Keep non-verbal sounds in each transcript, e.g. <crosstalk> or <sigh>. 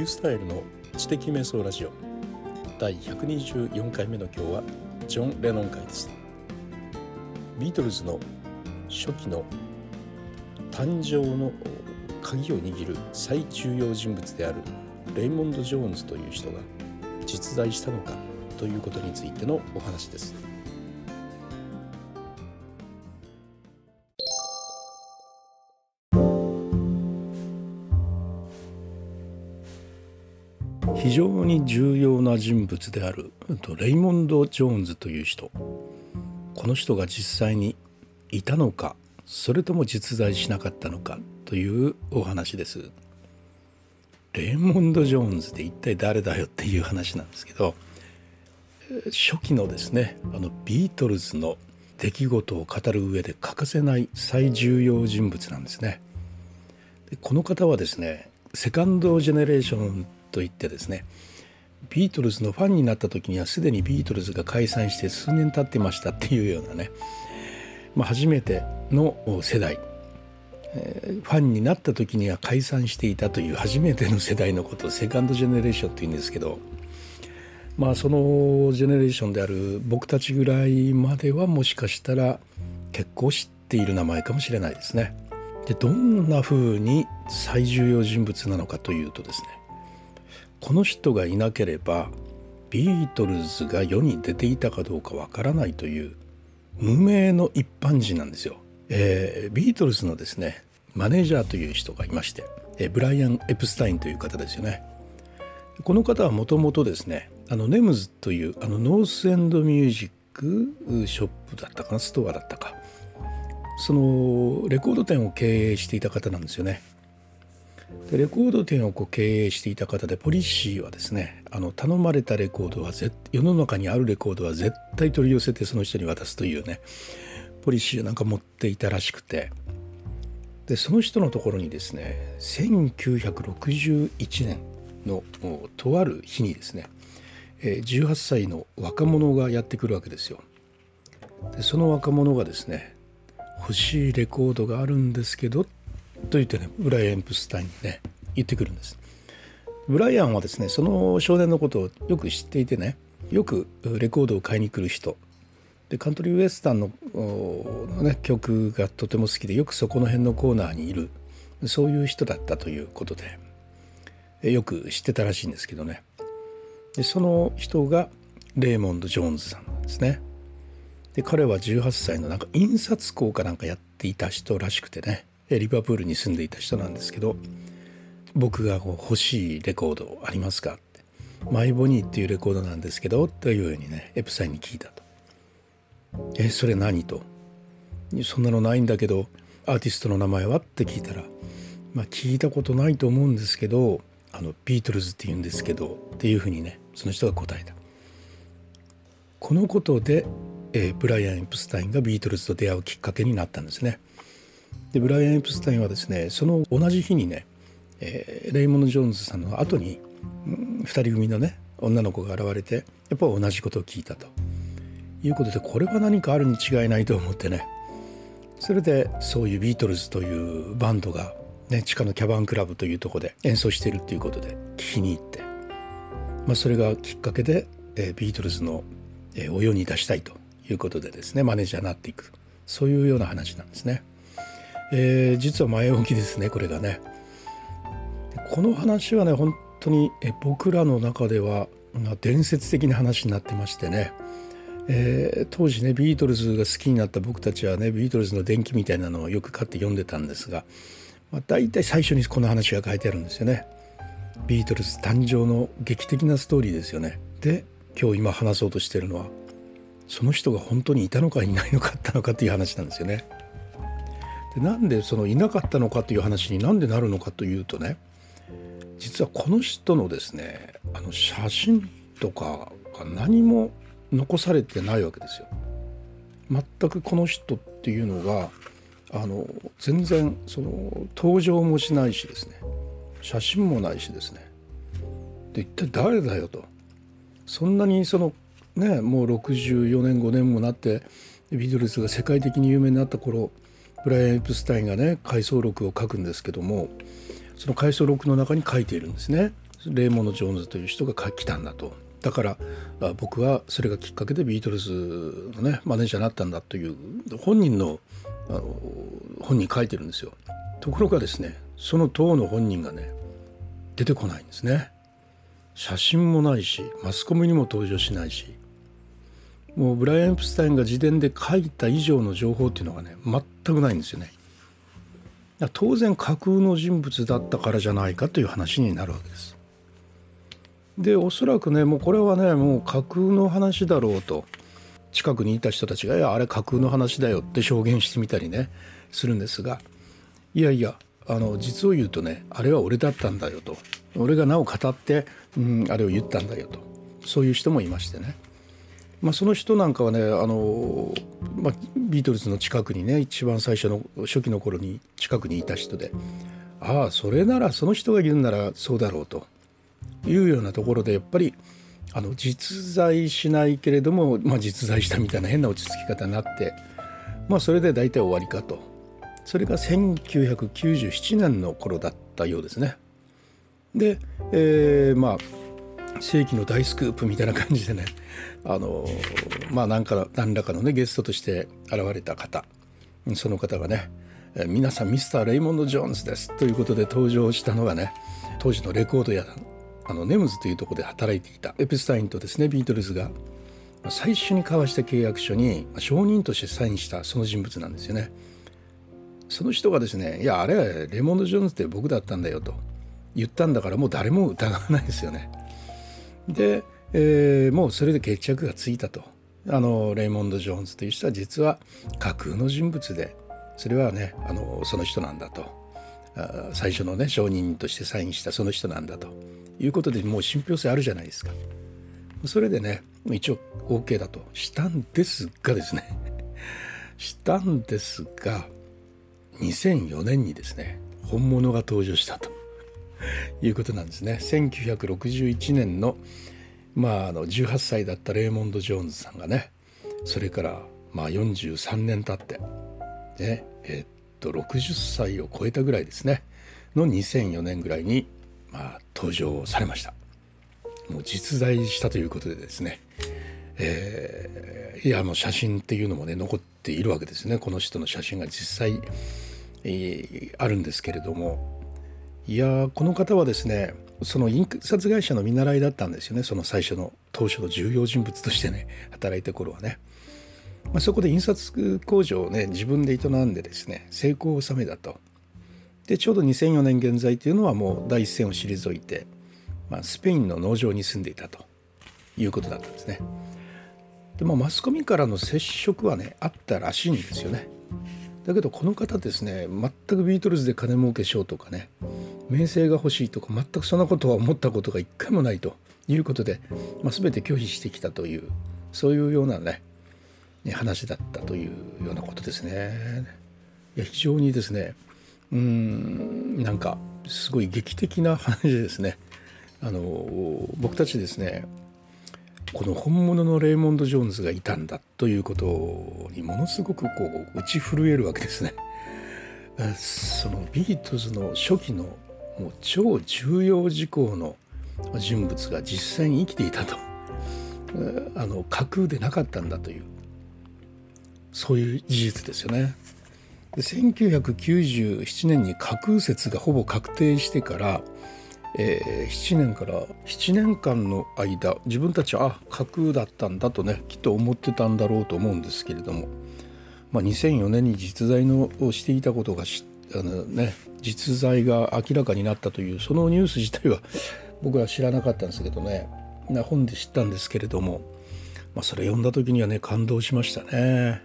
ュースタイルの知的瞑想ラジオ。第124回目の今日はジョン・レノン会です。ビートルズの初期の誕生の鍵を握る最重要人物であるレイモンド・ジョーンズという人が実在したのかということについてのお話です。常に重要な人物であるレイモンド・ジョーンズという人この人が実際にいたのかそれとも実在しなかったのかというお話です。レイモンド・ジョーンズって一体誰だよっていう話なんですけど初期のですねあのビートルズの出来事を語る上で欠かせない最重要人物なんですね。でこの方はですねセカンドジェネレーションといってですねビートルズのファンになった時にはすでにビートルズが解散して数年経ってましたっていうようなね、まあ、初めての世代、ファンになった時には解散していたという初めての世代のことをセカンドジェネレーションというんですけどまあそのジェネレーションである僕たちぐらいまではもしかしたら結構知っている名前かもしれないですね。でどんな風に最重要人物なのかというとですねこの人がいなければビートルズが世に出ていたかどうかわからないという無名の一般人なんですよ。えー、ビートルズのですねマネージャーという人がいまして、えー、ブライアン・エプスタインという方ですよね。この方はもともとですねあの NEMS というあの North End Music Shop だったかなストアだったかそのレコード店を経営していた方なんですよね。でレコード店をこう経営していた方でポリシーはですねあの頼まれたレコードは世の中にあるレコードは絶対取り寄せてその人に渡すというねポリシーをなんか持っていたらしくてでその人のところにですね1961年のとある日にですね18歳の若者がやってくるわけですよ。でその若者がですね欲しいレコードがあるんですけどと言ってねブライアン・プスタインにね言ってくるんです。ブライアンはですねその少年のことをよく知っていてねよくレコードを買いに来る人。でカントリーウエスタンのね、曲がとても好きでよくそこの辺のコーナーにいる。そういう人だったということでよく知ってたらしいんですけどね。でその人がレーモンド・ジョーンズさんですね。で彼は18歳のなんか印刷工かなんかやっていた人らしくてね。リバプールに住んでいた人なんですけど僕が欲しいレコードありますかってマイボニーっていうレコードなんですけどというようにねエプサインに聞いたと。えそれ何と？そんなのないんだけどアーティストの名前は？って聞いたらまあ聞いたことないと思うんですけどあのビートルズって言うんですけどっていうふうにねその人が答えた。このことで、えー、ブライアン・エプスタインがビートルズと出会うきっかけになったんですね。でブライアン・エプスタインはですねその同じ日にね、えー、レイモンド・ジョーンズさんの後に、うん、2人組のね女の子が現れてやっぱ同じことを聞いたと。いうことでこれは何かあるに違いないと思ってね。それでそういうビートルズというバンドが、ね、地下のキャバンクラブというとこで演奏しているっていうことで聞きに行って、まあ、それがきっかけで、えー、ビートルズの、えー、お世に出したいということでですねマネージャーになっていく。そういうような話なんですね。えー、実は前置きですねこれがね。この話はね本当に僕らの中では、伝説的な話になってましてね、えー、当時ねビートルズが好きになった僕たちはねビートルズの伝記みたいなのをよく買って読んでたんですが、まあ、大体最初にこの話が書いてあるんですよね。ビートルズ誕生の劇的なストーリーですよね。で今日今話そうとしてるのはその人が本当にいたのかいないのかったのかっていう話なんですよね。でなんでそのいなかったのかという話になんでなるのかというとね実はこの人のですねあの写真とかが何も残されてないわけですよ。全くこの人っていうのがあの全然その登場もしないしですね。写真もないしですね。で一体誰だよと。そんなにそのねもう64年5年もなってビートルズが世界的に有名になった頃ブライアン・エプスタインがね回想録を書くんですけどもその回想録の中に書いているんですね。レイモンド・ジョーンズという人が来たんだと。だから僕はそれがきっかけでビートルズのねマネージャーになったんだという本人のあの本に書いてるんですよ。ところがですねその当の本人がね出てこないんですね。写真もないしマスコミにも登場しないしもうブライアン・プスタインが自伝で書いた以上の情報っていうのがね全くないんですよね。当然架空の人物だったからじゃないかという話になるわけです。でおそらくねもうこれはねもう架空の話だろうと近くにいた人たちが「いやあれ架空の話だよ」って証言してみたりねするんですがいやいやあの実を言うとねあれは俺だったんだよと。俺がなお語って、うん、あれを言ったんだよと。そういう人もいましてね、まあ、その人なんかはねあの、まあ、ビートルズの近くにね一番最初の初期の頃に近くにいた人でああそれならその人が言うならそうだろうというようなところでやっぱりあの実在しないけれども、まあ、実在したみたいな変な落ち着き方になって、まあ、それで大体終わりかとそれが1997年の頃だったようですね。で、えー、まあ世紀の大スクープみたいな感じでねあのまあ何か何らかのねゲストとして現れた方その方がね「皆さんミスター・レイモンド・ジョーンズです」ということで登場したのがね当時のレコード屋あのネムズというとこで働いていたエプスタインとですねビートルズが最初に交わした契約書に証人としてサインしたその人物なんですよね。その人がですね「いやあれはレモンド・ジョーンズって僕だったんだよ」と言ったんだからもう誰も疑わないですよね。で、えー、もうそれで決着がついたと。あのレイモンド・ジョーンズという人は実は架空の人物でそれはねあのその人なんだと最初のね証人としてサインしたその人なんだということでもう信憑性あるじゃないですか。それでね一応 OK だとしたんですがですね <laughs> したんですが2004年にですね本物が登場したということなんですね。1961年のまああの18歳だったレーモンド・ジョーンズさんがねそれからまあ43年経ってねえっと60歳を超えたぐらいですね。の2004年ぐらいにまあ登場されました。もう実在したということでですね。えー、いやもう写真っていうのもね残っているわけですね。この人の写真が実際えー、あるんですけれども。いやこの方はですねその印刷会社の見習いだったんですよね。その最初の当初の重要人物としてね働いた頃はね、まあ、そこで印刷工場をね自分で営んでですね成功を収めたと。でちょうど2004年現在というのはもう第一線を退いて、まあ、スペインの農場に住んでいたと。いうことだったんですね。でもマスコミからの接触はねあったらしいんですよね。だけどこの方ですね全くビートルズで金儲けしようとかね名声が欲しいとか全くそんなことは思ったことが一回もないということで、まあ、全て拒否してきたというそういうようなね話だったというようなことですね。いや非常にですねうんなんかすごい劇的な話ですね。あの僕たちですねこの本物のレイモンド・ジョーンズがいたんだということにものすごくこう打ち震えるわけですね。そのビートルズの初期のもう超重要事項の人物が実際に生きていたと <laughs> あの架空でなかったんだというそういう事実ですよね。で1997年に架空説がほぼ確定してからえー、7年から7年間の間自分たちはあ架空だったんだとねきっと思ってたんだろうと思うんですけれども、まあ、2004年に実在のをしていたことがあの、ね、実在が明らかになったというそのニュース自体は <laughs> 僕は知らなかったんですけどねな本で知ったんですけれども、まあ、それ読んだ時にはね感動しましたね。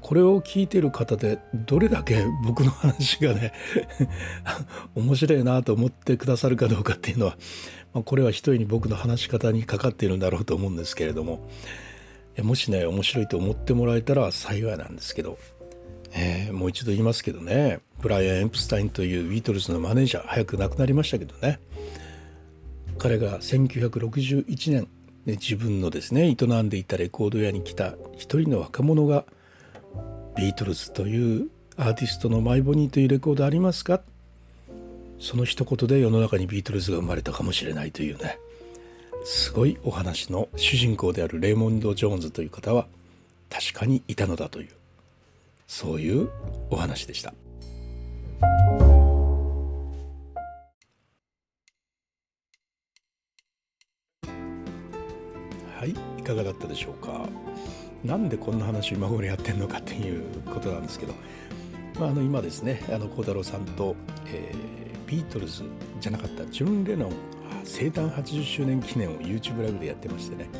これを聞いてる方でどれだけ僕の話がね <laughs> 面白いなと思ってくださるかどうかっていうのは、まあ、これは一重に僕の話し方にかかっているんだろうと思うんですけれどももしね面白いと思ってもらえたら幸いなんですけど、えー、もう一度言いますけどね。ブライアン・エンプスタインというビートルズのマネージャー早く亡くなりましたけどね。彼が1961年、ね、自分のですね営んでいたレコード屋に来た一人の若者が「ビートルズというアーティストのマイボニーというレコードありますか？その一言で世の中にビートルズが生まれたかもしれないというね。すごいお話の主人公であるレイモンド・ジョーンズという方は確かにいたのだという。そういうお話でした。はいいかがだったでしょうか。なんでこんな話を今頃やってんのかっていうことなんですけど、まあ、あの今ですねあの孝太郎さんと、えー、ビートルズじゃなかったジョン・レノン生誕80周年記念を YouTube ライブでやってましてね。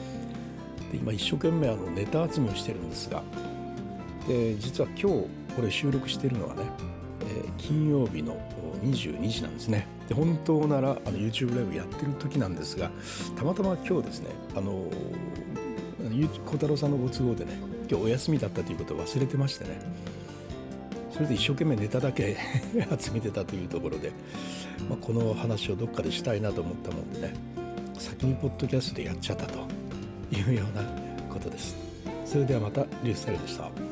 で今一生懸命あのネタ集めをしてるんですが。で実は今日これ収録してるのはね、えー、金曜日の22時なんですねで本当ならあの YouTube ライブやってる時なんですがたまたま今日ですねあの小太郎さんのご都合でね今日お休みだったということを忘れてましてねそれで一生懸命ネタだけ <laughs> 集めてたというところで、まあ、この話をどっかでしたいなと思ったもんでね先にポッドキャストでやっちゃったというようなことです。それではまたリュースタイルでした。